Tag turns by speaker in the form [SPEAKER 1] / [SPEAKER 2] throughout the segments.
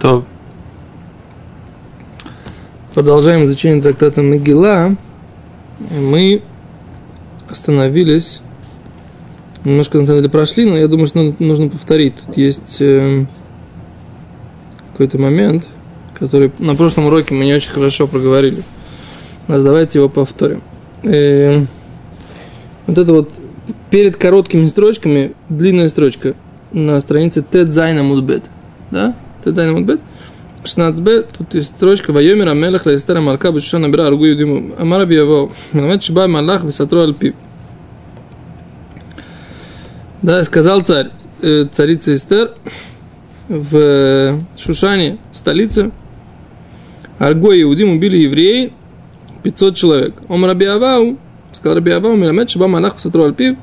[SPEAKER 1] То продолжаем изучение трактата Мегила. Мы остановились, немножко на самом деле прошли, но я думаю, что нужно повторить. Тут есть э, какой-то момент, который на прошлом уроке мы не очень хорошо проговорили. Нас давайте его повторим. Э, вот это вот перед короткими строчками длинная строчка на странице Тед Зайна Мудбет. Да? Тед Зайна Мудбет. 16б, тут есть строчка «Вайомер амелах лаэстер амалка бешуша набира аргу юдиму амара биявол». Мелмет шиба малах висатру альпи. Да, сказал царь, царица Эстер в Шушане, столице, Арго и Иудим убили евреи 500 человек. Ом Авау, сказал Раби Авау, Миламет Шиба Малах Висатру альпи,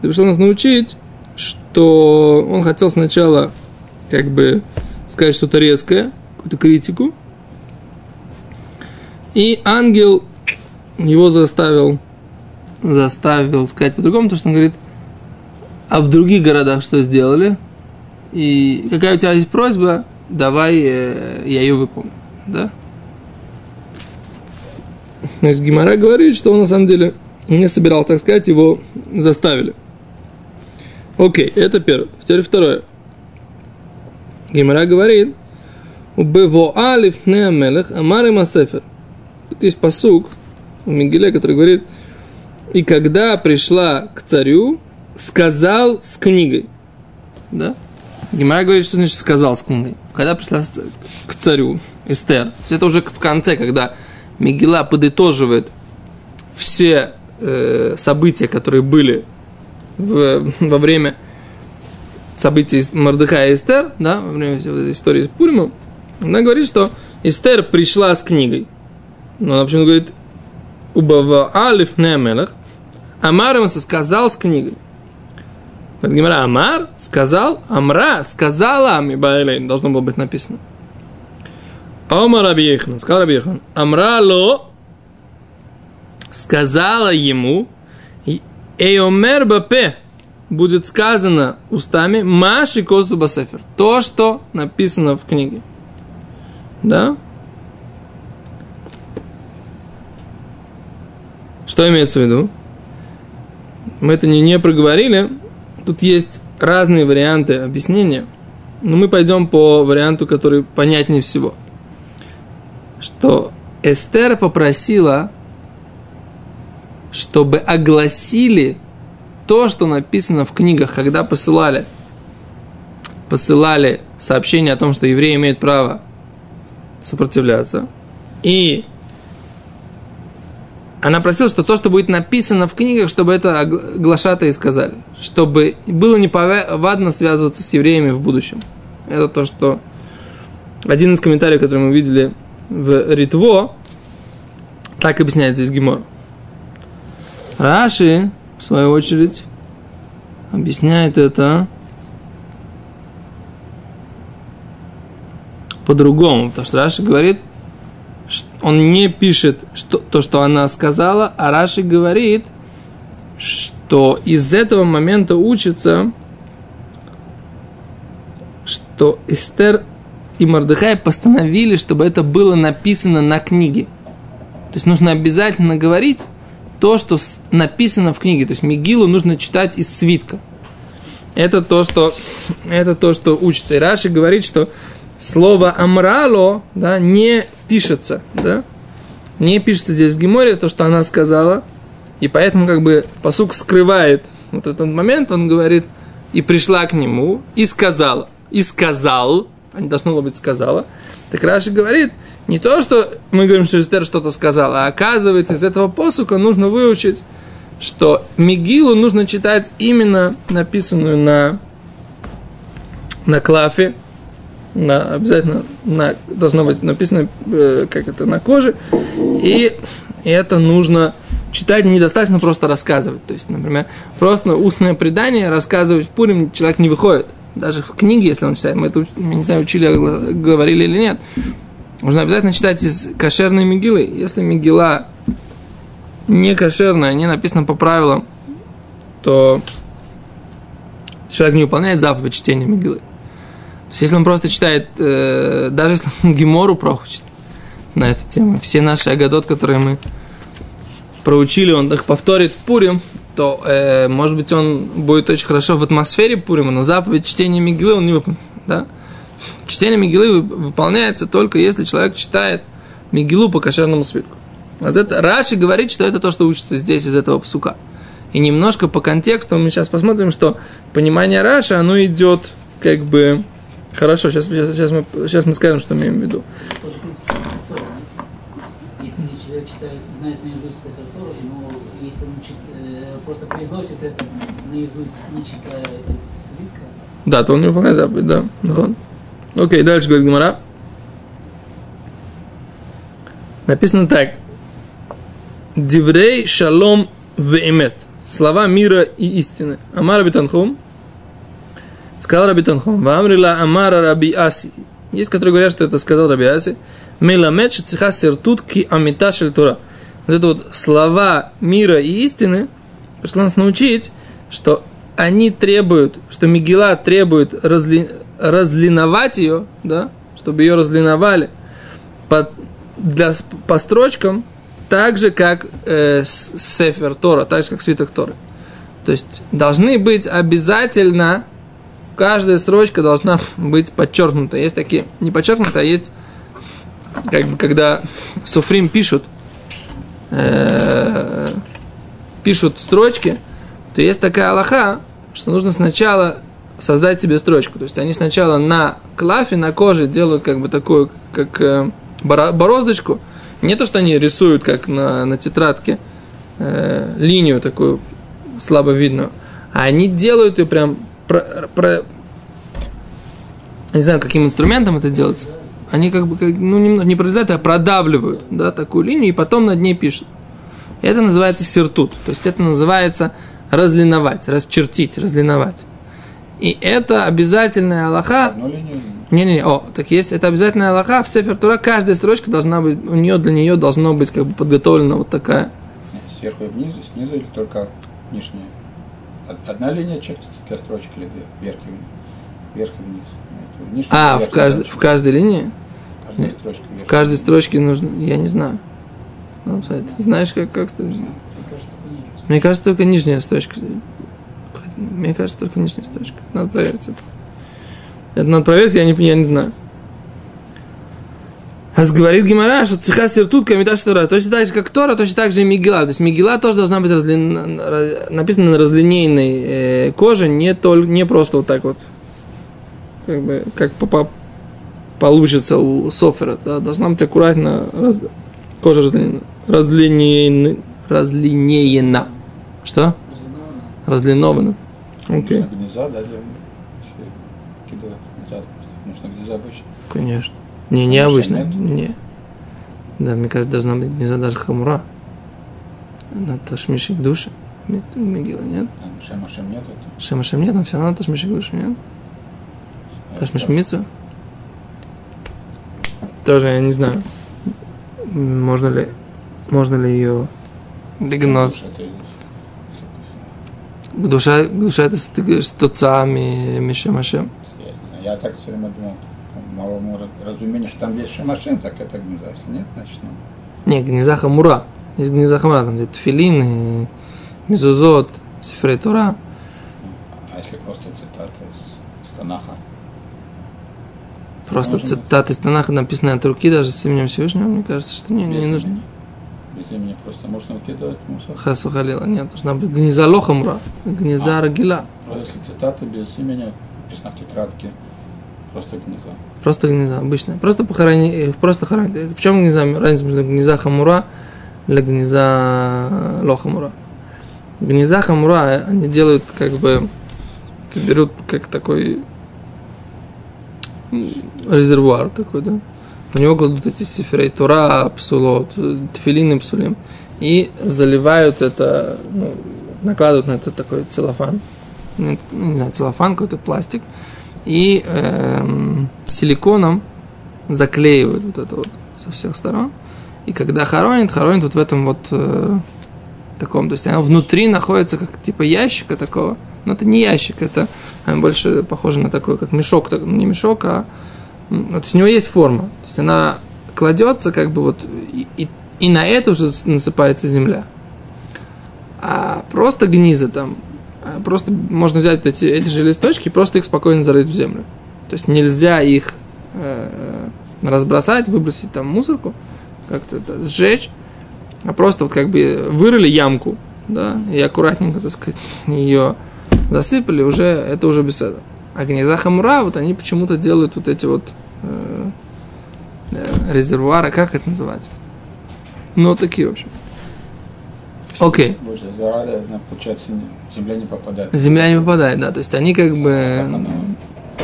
[SPEAKER 1] пришел нас научить, что он хотел сначала как бы сказать что-то резкое, какую-то критику. И ангел его заставил, заставил сказать по-другому, то что он говорит, а в других городах что сделали? И какая у тебя есть просьба, давай э, я ее выполню. Да? Значит, Гимара говорит, что он на самом деле не собирал, так сказать, его заставили. Окей, это первое. Теперь второе. Гимара говорит, Бево алиф мелех амар масефер. Тут есть посук в Мигеле, который говорит, и когда пришла к царю, сказал с книгой. Да? Гимара говорит, что значит сказал с книгой. Когда пришла к царю Эстер, то есть это уже в конце, когда Мигела подытоживает все э, события, которые были в, во время событий Мордыха и Эстер, да, во время истории с Пуримом, она говорит, что Эстер пришла с книгой. Но она почему говорит, Убава Алиф Немелах, Амар ему сказал с книгой. Гимара Амар сказал, Амра сказала Мибайлейн, должно было быть написано. Омар Рабиехан, сказал Рабиехан, Амра ло сказала ему, Эйомер Бапе, будет сказано устами Маши Косу Басефер. То, что написано в книге. Да? Что имеется в виду? Мы это не, не проговорили. Тут есть разные варианты объяснения. Но мы пойдем по варианту, который понятнее всего. Что Эстер попросила, чтобы огласили то, что написано в книгах, когда посылали, посылали сообщение о том, что евреи имеют право сопротивляться. И она просила, что то, что будет написано в книгах, чтобы это глашатые сказали. Чтобы было неповадно связываться с евреями в будущем. Это то, что один из комментариев, который мы видели в Ритво, так объясняет здесь Гимор. Раши, свою очередь, объясняет это по-другому, потому что Раши говорит, он не пишет что, то, что она сказала, а Раши говорит, что из этого момента учится, что Эстер и Мордыхай постановили, чтобы это было написано на книге. То есть нужно обязательно говорить то, что написано в книге. То есть Мигилу нужно читать из свитка. Это то, что, это то, что учится. И Раши говорит, что слово амрало, да, не пишется, да, не пишется здесь в Геморе, то, что она сказала, и поэтому как бы посук скрывает вот этот момент, он говорит, и пришла к нему, и сказала, и сказал, а не должно было быть сказала, так Раши говорит, не то, что мы говорим, что Эстер что-то сказала, а оказывается, из этого посука нужно выучить, что Мигилу нужно читать именно написанную на, на клафе, на, обязательно на, должно быть написано, э, как это, на коже, и это нужно читать недостаточно просто рассказывать. То есть, например, просто устное предание рассказывать в Пурим человек не выходит. Даже в книге, если он читает, мы это, я не знаю, учили, говорили или нет, нужно обязательно читать из кошерной мигилы. Если мигила не кошерная, не написана по правилам, то человек не выполняет заповедь чтения мигилы. есть, если он просто читает, э, даже если он Гемору проучит на эту тему, все наши агадот, которые мы проучили, он их повторит в Пурим, то, э, может быть, он будет очень хорошо в атмосфере Пурима, но заповедь чтения Мигилы он не выполнит. Да? Чтение Мигилы выполняется только если человек читает Мигилу по кошерному свитку. А это Раши говорит, что это то, что учится здесь из этого псука. И немножко по контексту мы сейчас посмотрим, что понимание Раши, оно идет как бы... Хорошо, сейчас, сейчас, мы, сейчас мы скажем, что мы имеем в виду.
[SPEAKER 2] Если человек читает, знает наизусть Сефер Тору, ему, если он чит, э, просто произносит это наизусть, не читая из свитка,
[SPEAKER 1] Да, то он не выполняет заповедь, да. Нахон. Окей, дальше говорит Гимара. Написано так. Диврей шалом веемет. Слова мира и истины. Амар Битанхум. Сказал Раби Танхум. Вамрила Амара Раби Аси. Есть, которые говорят, что это сказал Раби Аси. Меламет шициха сертут ки амита шель Тора. Вот это вот слова мира и истины пришло нас научить, что они требуют, что Мигела требует разли, разлиновать ее, да, чтобы ее разлиновали по, для, по строчкам, так же, как э, Сефер Тора, так же, как свиток Торы. То есть должны быть обязательно, каждая строчка должна быть подчеркнута. Есть такие, не подчеркнута, а есть, как бы, когда Суфрим пишут, э, пишут строчки, то есть такая Аллаха, что нужно сначала создать себе строчку. То есть они сначала на клафе, на коже делают как бы такую, как э, бороздочку, не то, что они рисуют, как на, на тетрадке, э, линию такую слабо видную, а они делают ее прям про, про, не знаю, каким инструментом это делается. Они как бы, как, ну, немного, не прорезают, а продавливают, да, такую линию, и потом над ней пишут. Это называется сертут. То есть это называется разлиновать, расчертить, разлиновать. И это обязательная Аллаха. Не-не-не, о, так есть, это обязательная Аллаха, в Сефер Тура каждая строчка должна быть, у нее для нее должно быть как бы подготовлена вот такая.
[SPEAKER 3] Сверху и вниз, снизу или только нижняя? Одна линия чертится для строчки или две? Вверх и вниз? Вверх и вниз.
[SPEAKER 1] Нижняя, а, в, кажд... в каждой линии?
[SPEAKER 3] Каждая строчка
[SPEAKER 1] в каждой строчке нужно, я не знаю. Ну, ты знаешь, как, как ты... Мне кажется, только нижняя строчка. Мне кажется, только нижняя строчка. Надо проверить это. Это надо проверить, я не, я не знаю. А говорит Гимара, что цеха сертут камиташ Тора. Точно так же, как Тора, точно так же и Мигила. То есть Мигила тоже должна быть разли... написана на разлинейной э, коже, не, тол... не просто вот так вот, как бы, как по получится у софера. Да? Должна быть аккуратно раз... кожа разлинейна. Разлинейна. Разлинейна. Что? Разлиновано.
[SPEAKER 3] Окей. Нужно гнеза, да, для кида, нужно гнеза обычно.
[SPEAKER 1] Конечно. Не, не обычно. Не. Да, мне кажется, должна быть гнеза даже хамура. Она ташмишик души. Мигила нет.
[SPEAKER 3] А Шемашем нет?
[SPEAKER 1] Шемашем нет, но все равно ташмишик души нет. Ташмишмицу? Тоже я не знаю. Можно ли, можно ли ее дегноз? Душа, душа это тотца Мишем Ашем.
[SPEAKER 3] Я так все время думал, малому разумению, что там есть Шемашем, так это гнеза, если нет, значит, ну.
[SPEAKER 1] Не, гнеза Хамура. Есть гнеза Хамура, там где Тфилин, Мизузот, Сифрей Тора.
[SPEAKER 3] А если просто цитаты из, из Танаха?
[SPEAKER 1] Просто цитаты из Танаха, написанные от руки, даже с именем Всевышнего, мне кажется, что не, не нужно
[SPEAKER 3] без имени просто можно выкидывать мусор.
[SPEAKER 1] Хасу халила. Нет, должна быть гнеза лохамра, гнеза а, рагила.
[SPEAKER 3] Если цитаты без имени, написано в тетрадке, просто гнеза.
[SPEAKER 1] Просто гнеза, обычно. Просто похоронить, э, просто хоронить. В чем гнеза? Разница между гнеза хамура или гнеза лохамура? Гнеза хамура, они делают как бы, берут как такой резервуар такой, да? У него кладут эти сифрей Тура, псулот, тфилины псулим, и заливают это, ну, накладывают на это такой целлофан, не, не знаю, целлофан, какой-то пластик, и эм, силиконом заклеивают вот это вот со всех сторон. И когда хоронит, хоронит вот в этом вот э, таком, то есть оно внутри находится как типа ящика такого, Но это не ящик, это э, больше похоже на такой, как мешок, так, ну, не мешок, а то есть у него есть форма. То есть она кладется, как бы вот, и, и, и на это уже насыпается земля. А просто гнизы там, а просто можно взять эти, эти же листочки и просто их спокойно зарыть в землю. То есть нельзя их э, разбросать, выбросить там мусорку, как-то сжечь, а просто вот как бы вырыли ямку, да, и аккуратненько, так сказать, ее засыпали, уже это уже беседа. А гнеза хамура, вот они почему-то делают вот эти вот э, э, резервуары, как это называется? Ну, такие, в общем. Окей.
[SPEAKER 3] Получается, земля не попадает.
[SPEAKER 1] Земля не попадает, да, то есть они как бы...
[SPEAKER 3] она-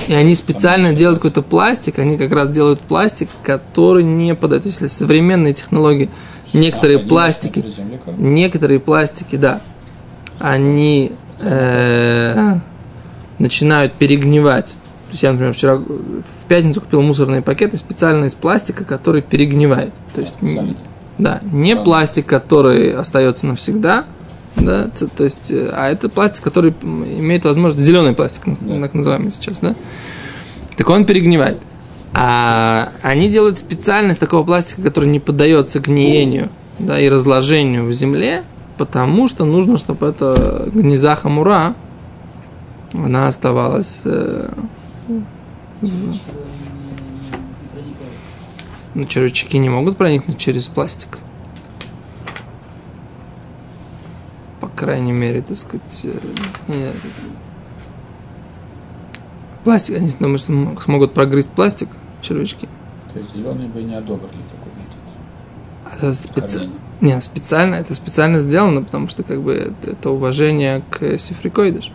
[SPEAKER 1] И они специально делают какой-то пластик, они как раз делают пластик, который не подает. Если современные технологии, некоторые
[SPEAKER 3] А,
[SPEAKER 1] пластики, некоторые пластики, да, они э, начинают перегнивать. То есть я, например, вчера в пятницу купил мусорные пакеты специально из пластика, который перегнивает. То есть, н-
[SPEAKER 3] Специально.
[SPEAKER 1] да, не пластик, который остается навсегда, да, то есть, э, а это пластик, который имеет возможность, зеленый пластик,
[SPEAKER 3] Да.
[SPEAKER 1] так называемый сейчас, да, так он перегнивает. А они делают специально из такого пластика, который не поддается гниению да, и разложению в земле, потому что нужно, чтобы эта гнеза хамура, она оставалась э,
[SPEAKER 2] Что.
[SPEAKER 1] Ну, червячки не могут проникнуть через пластик. По крайней мере, так сказать... э, не- Пластик, они думают, что м- смогут прогрызть пластик, червячки.
[SPEAKER 3] То есть зеленые бы не одобрили такой метод.
[SPEAKER 1] Это специ-. Не, специально, это специально сделано, потому что как бы это, это уважение к сифрикоидыш.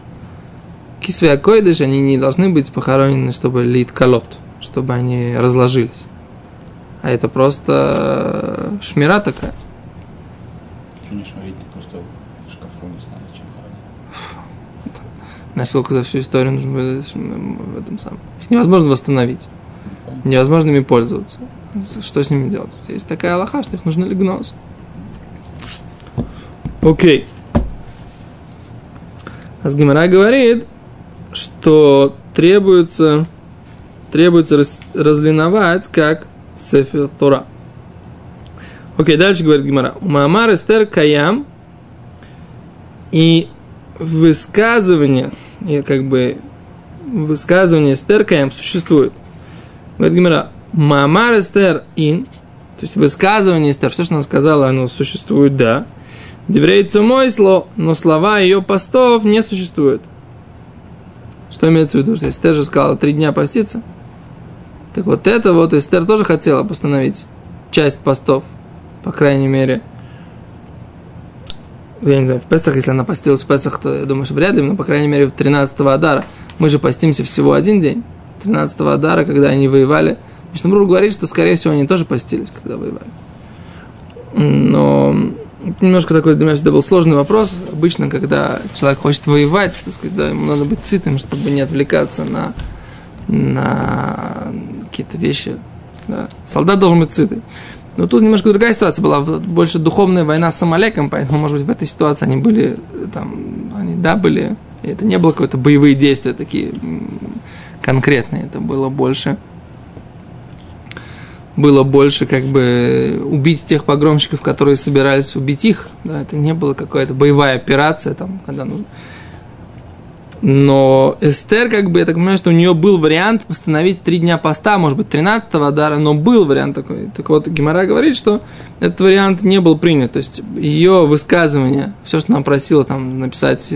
[SPEAKER 1] Кисве акоидыш, они не должны быть похоронены, чтобы лит колот, чтобы они разложились. А это просто э, шмира такая.
[SPEAKER 3] Что не шмарить, ты просто в шкафу не знаю, чем хранить.
[SPEAKER 1] Знаешь, сколько за всю историю нужно было в этом самом. Их невозможно восстановить. Невозможно ими пользоваться. Что с ними делать? Есть такая аллаха, что их нужно легнос. Окей. Асгимара говорит, что требуется, требуется рас- разлиновать как Сефер Тора. Окей, дальше говорит Гимара. Маамар Эстер Каям и высказывание, и как бы высказывание Эстер Каям существует. Говорит Гимара, Маамар Эстер Ин, то есть высказывание Эстер, все, что она сказала, оно существует, да. Деврей Цумойсло, но слова ее постов не существуют. Что имеется в виду? Что Эстер же сказала три дня поститься. Так вот это вот Эстер тоже хотела постановить часть постов, по крайней мере. Я не знаю, в Песах, если она постилась в Песах, то я думаю, что вряд ли, но, по крайней мере, в 13 Адара. Мы же постимся всего один день. 13 Адара, когда они воевали. Мишнабрур говорит, что, скорее всего, они тоже постились, когда воевали. Но немножко такой для меня всегда был сложный вопрос. Обычно, когда человек хочет воевать, так сказать, да, ему надо быть сытым, чтобы не отвлекаться на, на какие-то вещи. Да. Солдат должен быть сытый. Но тут немножко другая ситуация была, больше духовная война с Амалеком, поэтому, может быть, в этой ситуации они были, там, они, да, были, это не было какое-то боевые действия такие конкретные, это было больше, было больше как бы убить тех погромщиков, которые собирались убить их, да, это не было какая-то боевая операция, там, когда нужно. Но Эстер, как бы, я так понимаю, что у нее был вариант постановить три дня поста, может быть, 13-го Адара, но был вариант такой. Так вот, Гимара говорит, что этот вариант не был принят. То есть, ее высказывание, все, что она просила там написать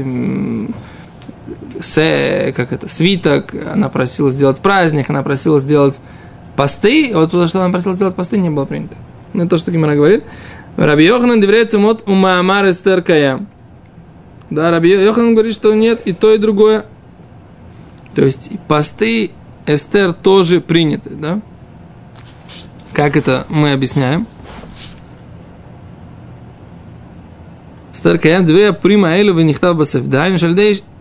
[SPEAKER 1] се, как это, свиток, она просила сделать праздник, она просила сделать Посты, вот то, что она просила сделать посты, не было принято. Не то, что Гимара говорит. Раби Йоханан доверяется мод у Маамар Эстеркая. Да, Раби Йоханан говорит, что нет, и то, и другое. То есть посты Эстер тоже приняты, да? Как это мы объясняем? Эстер Каян две прима элю венихтав басев. Да, им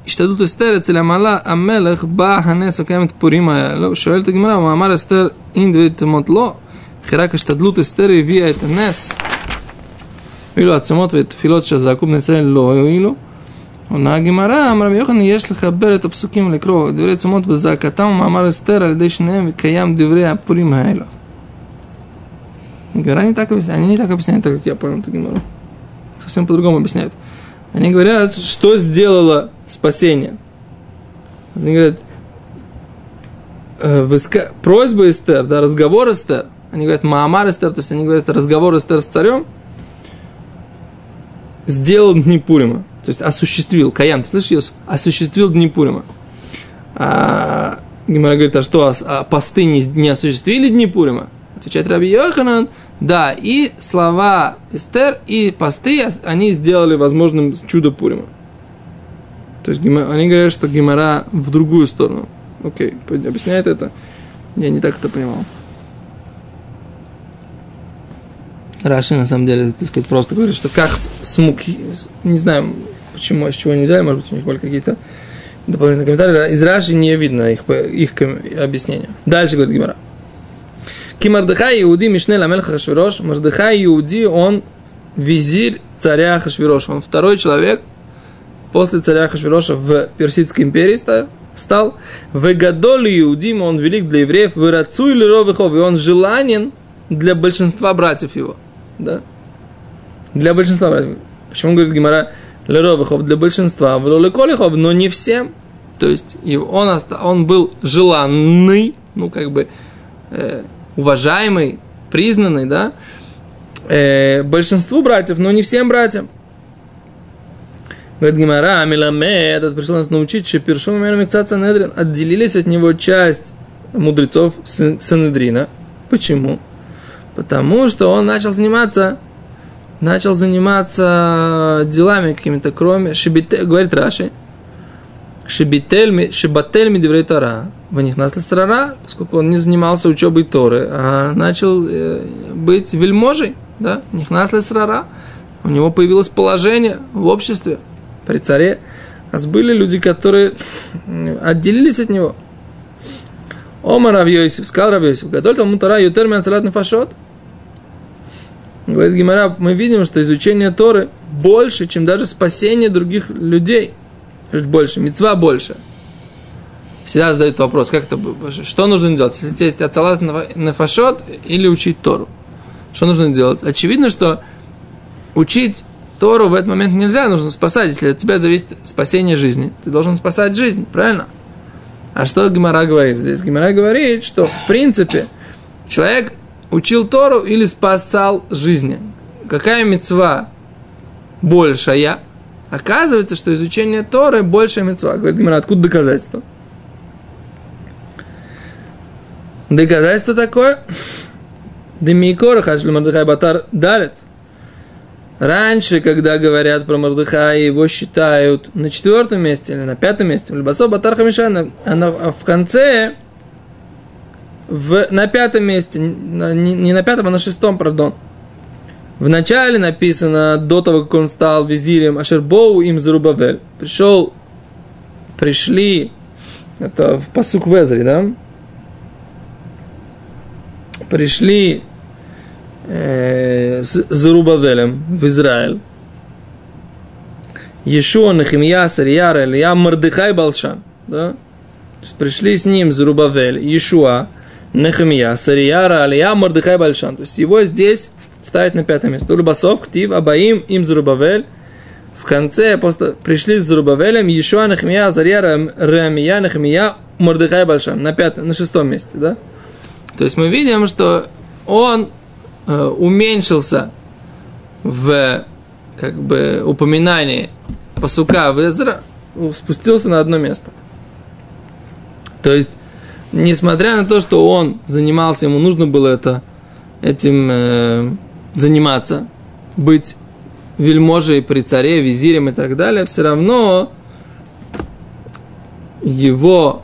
[SPEAKER 1] השתדלות אסתר אצל המעלה המלך בא הנס הקיים את פורים האלו, שואלת הגמרא, מאמר אסתר אין דברי תמות לא, וכי רק השתדלות אסתר הביאה את הנס, ואילו העצומות ותפילות שזעקו בני ישראל לא הועילו, на Гимара, Амрам Йохан, если хабер это псуким лекро, дверей цумот вазакатам, мамар эстер, аль дешнем, каям дверей апурим хайло. Гимара не так объясняет, они не так объясняют, так как я понял эту Гимару. Совсем по-другому объясняют. Они говорят, что сделало спасение. Они говорят, э, выска... просьба Эстер, да, разговор Эстер, они говорят Маамар Эстер, то есть они говорят разговор Эстер с царем, сделал дни Пурима. То есть осуществил, Каям, ты слышишь, Йосиф? Осуществил дни Пурима. А, Гимара говорит, а что, а, а посты не, не осуществили дни Пурима? Отвечает Раби Йоханан, да, и слова Эстер, и посты, они сделали возможным чудо Пурима. То есть они говорят, что Гимара в другую сторону. Окей, объясняет это. Я не так это понимал. Раши, на самом деле, так сказать, просто говорит, что как смог, не знаю, почему, с чего не взяли, может быть, у них были какие-то дополнительные комментарии. Из Раши не видно их, их объяснения. Дальше говорит Гимара. Ки Мардыхай Иуди Мишне Ламель Хашвирош. Мардыхай Иуди, он визирь царя Хашвироша. Он второй человек после царя Хашвироша в Персидской империи стал. В Иудим, он велик для евреев, в Ирацу или Ровихов, и он желанен для большинства братьев его да? Для большинства братьев. Почему говорит Гимара Леровихов? Для большинства, Колихов, но не всем. То есть он, он был желанный, ну как бы э, уважаемый, признанный, да, э, большинству братьев, но не всем братьям. Говорит Гимара, Амиламе, этот пришел нас научить, что Першум Мекцат Санедрин отделились от него часть мудрецов Санедрина. Почему? Потому что он начал заниматься, начал заниматься делами какими-то, кроме, шибите, говорит Раши, шибитель, шибатель медеврей Тора, в них нас срара, поскольку он не занимался учебой Торы, а начал э, быть вельможей, да, них нас срара, у него появилось положение в обществе при царе, а были люди, которые отделились от него – Ома Равьёйсев, сказал Равьёйсев, Гадоль там мутара ютер мяцелат нефашот. Говорит Гимара, мы видим, что изучение Торы больше, чем даже спасение других людей. Больше, мецва больше. Всегда задают вопрос, как это, что нужно делать? Если есть ацалат нефашот или учить Тору? Что нужно делать? Очевидно, что учить Тору в этот момент нельзя, нужно спасать. Если от тебя зависит спасение жизни, ты должен спасать жизнь, правильно? А что Гимара говорит здесь? Гимара говорит, что в принципе человек учил Тору или спасал жизни. Какая мецва большая? Оказывается, что изучение Торы большая мецва. Говорит Гимара, откуда доказательство? Доказательство такое. Демикора Хашлю Мардыхай Батар далит. Раньше, когда говорят про Мордыхая, его считают на четвертом месте или на пятом месте. Либасо Батар Хамишана, а в конце, в, на пятом месте, не, не на пятом, а на шестом, пардон. В начале написано, до того, как он стал визирем, Ашербоу им Зарубавель. Пришел, пришли, это в посук Везри, да? Пришли э, с Зарубавелем в Израиль. Ешуа, Нахимия, Сарьяра, Илья, Мардыхай, Балшан. Да? Пришли с ним Зарубавель, Ешуа, Нехемия, Сарьяра, Алия, Мардыхай, Бальшан. То есть его здесь ставить на пятое место. Улыбасов, Ктив, Абаим, им Зарубавель. В конце просто пришли с Зарубавелем, Ешуа, Нехемия, Зарьяра, Рамия, Нехемия, Мардыхай, Бальшан. На, пятом, на шестом месте, да? То есть мы видим, что он уменьшился в как бы упоминании посука в Эзра, спустился на одно место. То есть, несмотря на то, что он занимался, ему нужно было это, этим э, заниматься, быть вельможей при царе, визирем и так далее, все равно его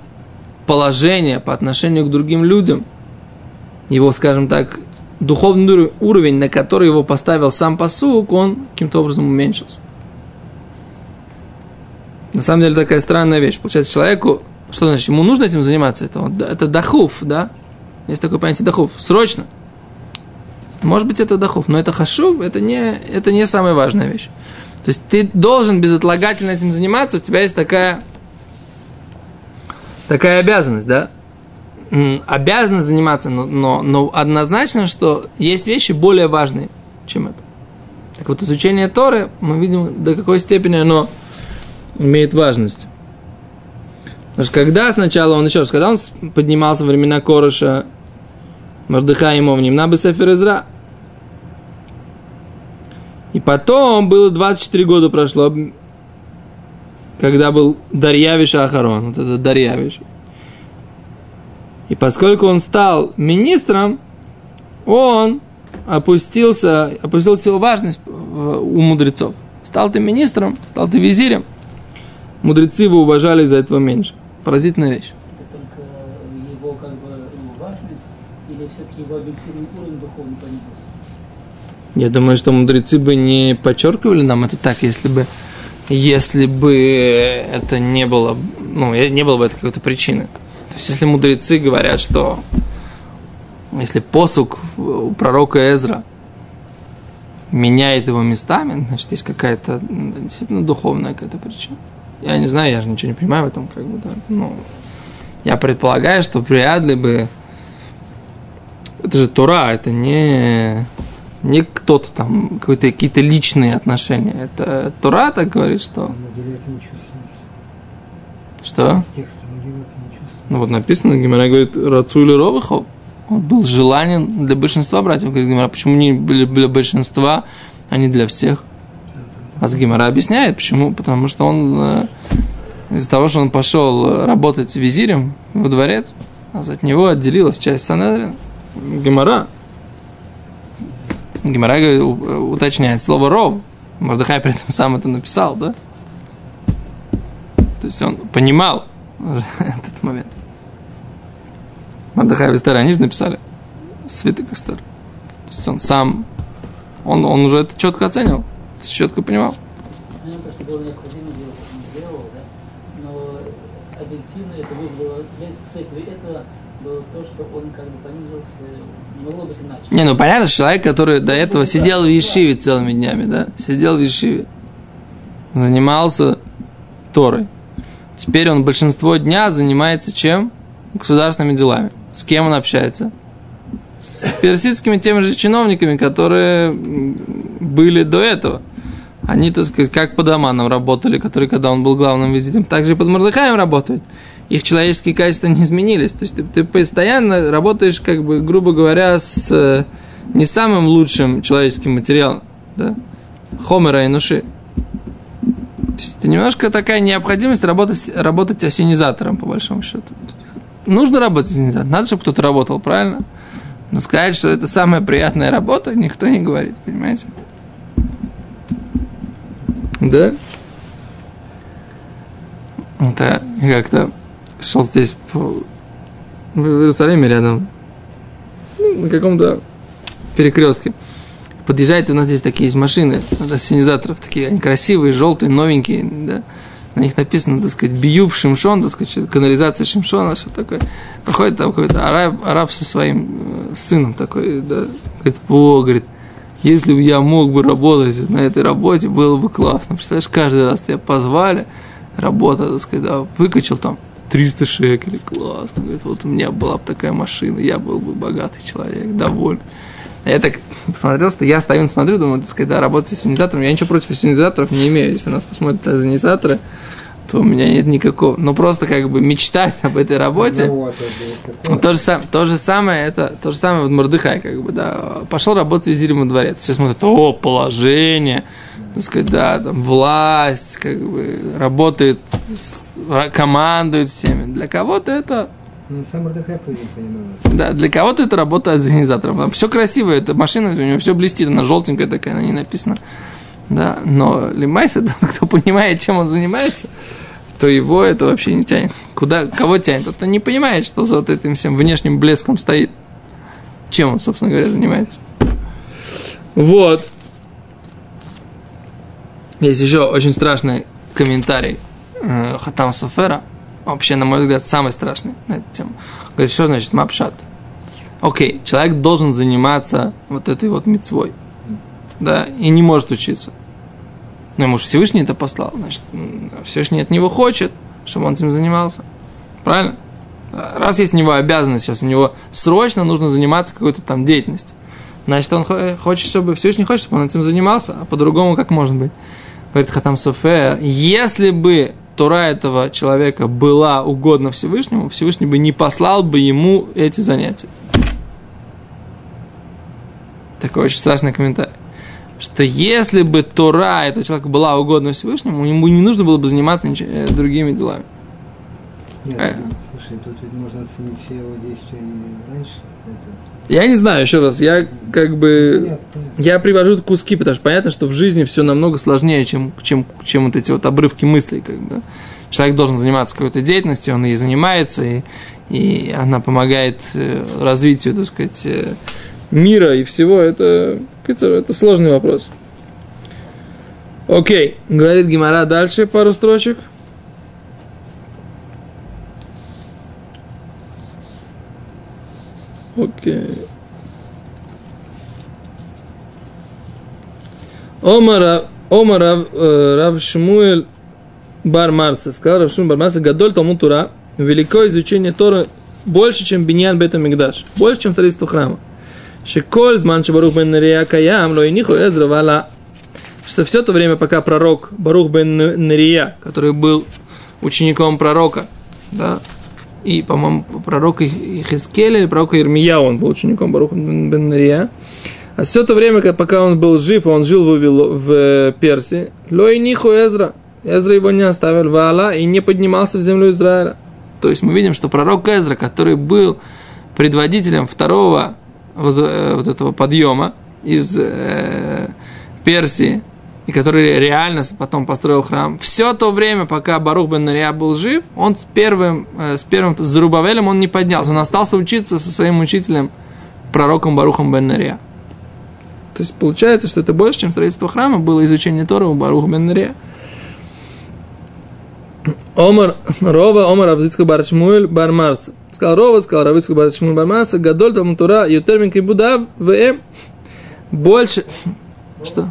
[SPEAKER 1] положение по отношению к другим людям, его, скажем так, духовный уровень, на который его поставил сам посук, он каким-то образом уменьшился. На самом деле такая странная вещь. Получается, человеку, что значит, ему нужно этим заниматься? Это, это дахуф, да? Есть такое понятие дахуф. Срочно. Может быть, это дахуф, но это хашув, это не, это не самая важная вещь. То есть ты должен безотлагательно этим заниматься, у тебя есть такая, такая обязанность, да? М, Обязанность заниматься, но, но, но однозначно, что есть вещи более важные, чем это. Так вот, изучение Торы, мы видим, до какой степени оно имеет важность. Потому что когда сначала он, еще раз, когда он поднимался во времена Корыша, Мордыха ему в Нимна Сефер Изра, и потом было 24 года прошло, когда был Дарьявиш Ахарон, вот это Дарьявиш. И поскольку он стал министром, он опустился, опустился его важность в- у мудрецов. Стал ты министром, стал ты визирем. Мудрецы его уважали из-за этого меньше. Поразительная вещь.
[SPEAKER 2] Это только его как бы важность или все-таки его объективный уровень духовный понизился?
[SPEAKER 1] Я думаю, что мудрецы бы не подчеркивали нам это так, если бы, если бы это не было, ну, не было бы это какой-то причины. То если мудрецы говорят, что если посук у пророка Эзра меняет его местами, значит, есть какая-то действительно духовная какая-то причина. Я не знаю, я же ничего не понимаю в этом, как бы, да. Ну, я предполагаю, что вряд ли бы это же Тора, это не не кто-то там, какие-то, какие-то личные отношения. Это Тура так говорит, что...
[SPEAKER 4] На могиле это не чувствуется.
[SPEAKER 1] Что? Ну вот написано, Гимара говорит, Рацули Ровыхов, он был желанен для большинства братьев. Говорит Гимара, почему не для, для большинства, а не для всех? А с Гимара объясняет, почему. Потому что он э, из-за того, что он пошел э, работать визирем во дворец, а от него отделилась часть Санедрина. Гимара. Гимара говорит, э, уточняет слово ров. Мордыхай при этом сам это написал, да? То есть он понимал этот момент. Мордыхай и Эстер, они же написали свиток Эстер. То есть он сам, он, он уже это четко оценил, четко понимал.
[SPEAKER 2] Объективно это вызвало, следствие этого было то, что он как бы понизился, не могло быть иначе.
[SPEAKER 1] Не, ну понятно, человек, который до этого сидел в Ешиве целыми днями, да, сидел в Ешиве, занимался Торой. Теперь он большинство дня занимается чем? Государственными делами. С кем он общается? С персидскими теми же чиновниками, которые были до этого. Они, так сказать, как по доманам работали, которые, когда он был главным визитом, так же и под Мордыхаем работают. Их человеческие качества не изменились. То есть ты, ты постоянно работаешь, как бы, грубо говоря, с э, не самым лучшим человеческим материалом. Да? Хомера и нуши. Это немножко такая необходимость работать, работать осенизатором, по большому счету. Нужно работать осенизатором. Надо, чтобы кто-то работал, правильно? Но сказать, что это самая приятная работа, никто не говорит, понимаете? Да? Я как-то шел здесь по, в Иерусалиме рядом, ну, на каком-то перекрестке. Подъезжает, у нас здесь такие есть машины, ассенизаторов, такие они красивые, желтые, новенькие, да. На них написано, так сказать, бию в Шимшон, так сказать, канализация Шимшона, что такое. Проходит там какой-то араб, араб со своим э, сыном такой, да, говорит, о, говорит, если бы я мог бы работать на этой работе, было бы классно. Представляешь, каждый раз тебя позвали, работа, так сказать, да, выкачал там 300 шекелей, классно. Говорит, вот у меня была бы такая машина, я был бы богатый человек, довольный. Я так посмотрел, что я стою, смотрю, думаю, так сказать, да, работать с ассенизатором. Я ничего против ассенизаторов не имею. Если нас посмотрят ассенизаторы, то у меня нет никакого. Но просто как бы мечтать об этой работе.
[SPEAKER 4] Ну вот, это.
[SPEAKER 1] То же, сам- то же самое, это то же самое вот Мордыхай, как бы, да, пошел работать визирем во дворец. Все смотрят, о, положение, так сказать, да, там, власть, как бы, работает, командует всеми. Для кого-то это,
[SPEAKER 4] Ну, сам Мордыхай не понимает.
[SPEAKER 1] да, для кого-то это работа организатором. Все красиво, эта машина, у нее все блестит, она желтенькая такая, на ней написано. Да, но למעשה, это тот, кто понимает, чем он занимается, то его это вообще не тянет. Куда, кого тянет? Тот, кто не понимает, что за вот этим всем внешним блеском стоит. Чем он, собственно говоря, занимается. Вот. Есть еще очень страшный комментарий э, Хатам Софера. Вообще, на мой взгляд, самый страшный на эту тему. Говорит, что значит мапшат? Окей, человек должен заниматься вот этой вот мецвой. Да, и не может учиться. Но ему же Всевышний это послал. Значит, Всевышний от него хочет, чтобы он этим занимался. Правильно? Раз есть у него обязанность, сейчас у него срочно нужно заниматься какой-то там деятельностью. Значит, он хо- хочет, чтобы Всевышний хочет, чтобы он этим занимался, а по-другому как может быть? Говорит Хатам Софер, если бы Тора этого человека была угодна Всевышнему, Всевышний бы не послал бы ему эти занятия. Такой очень страшный комментарий. Что если бы Тора этого человека была угодна Всевышнему, ему не нужно было бы заниматься э, другими делами.
[SPEAKER 4] Нет,
[SPEAKER 1] Э.
[SPEAKER 4] слушай, тут ведь можно оценить все его действия раньше. Это...
[SPEAKER 1] Я не знаю, еще раз, я как бы... Я привожу куски, потому что понятно, что в жизни все намного сложнее, чем, чем, чем вот эти вот обрывки мыслей. Как бы. Человек должен заниматься какой-то деятельностью, он ей занимается, и, и она помогает э, развитию, так сказать, э, мира и всего. Это, это сложный вопрос. Окей, говорит Гимара дальше пару строчек. Окей. Омар, Рав- Омар Рав, э, Рав Шмуэль Бар Марса, сказал Рав Бар Марса, Гадоль Талмуд Тура, великое изучение Тора больше, чем Биньян Бета Мигдаш, больше, чем строительство храма. Шеколь Зман Шабарух Бен Нерия Каям, Лоиниху Эзра Вала. Что все то время, пока пророк Барух Бен Нерия, который был учеником пророка, да, и, по-моему, пророка Хискеля или пророка Ирмия, он был учеником Баруха Бен Нерия, а все то время, как- пока он был жив, он жил в, Вавило- в э, Персии, Лой Ниху Эзра. Эзра его не оставил Ваала и не поднимался в землю Израиля. То есть мы видим, что пророк Эзра, который был предводителем второго э, вот этого подъема из э, Персии, и который реально потом построил храм, все то время, пока Барух бен Нария был жив, он с первым, э, с первым с Зарубавелем он не поднялся, он остался учиться со своим учителем, пророком Барухом бен Нария. То есть получается, что это больше, чем строительство храма, было изучение Тора у Баруха бен Нария. Омар Рова, Омар Авдицка Бар Шмуэль Бар Марса. Сказал Рова, сказал Равицка Бар Шмуэль Бар Марса, Гадоль там Тура, Ютермин Кибудав, ВМ. Больше... Что?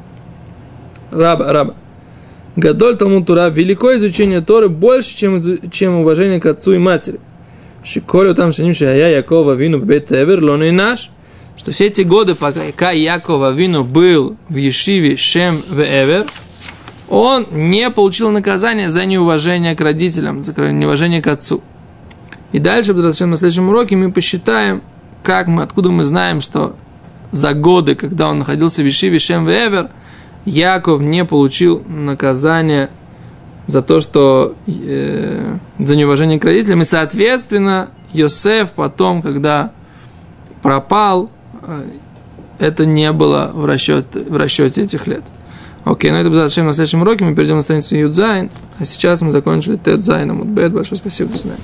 [SPEAKER 1] Раба, раба. Гадоль Талмуд Тура, великое изучение Торы больше, чем, чем уважение к отцу и матери. Шиколю там шаним шая Якова вину бет Эвер, лон и наш. Что все эти годы, пока Якова вину был в Ешиве Шем в Эвер, он не получил наказание за неуважение к родителям, за неуважение к отцу. И дальше, на следующем уроке, мы посчитаем, как мы, откуда мы знаем, что за годы, когда он находился в Ешиве Шем Эвер, Яков не получил наказание за то, что э, за неуважение к родителям. И, соответственно, Йосеф потом, когда пропал, э, это не было в расчете, в расчете этих лет. Окей, ну это будет зачем на следующем уроке. Мы перейдем на страницу Юдзайн. А сейчас мы закончили Тет Зайном. Большое спасибо, до свидания.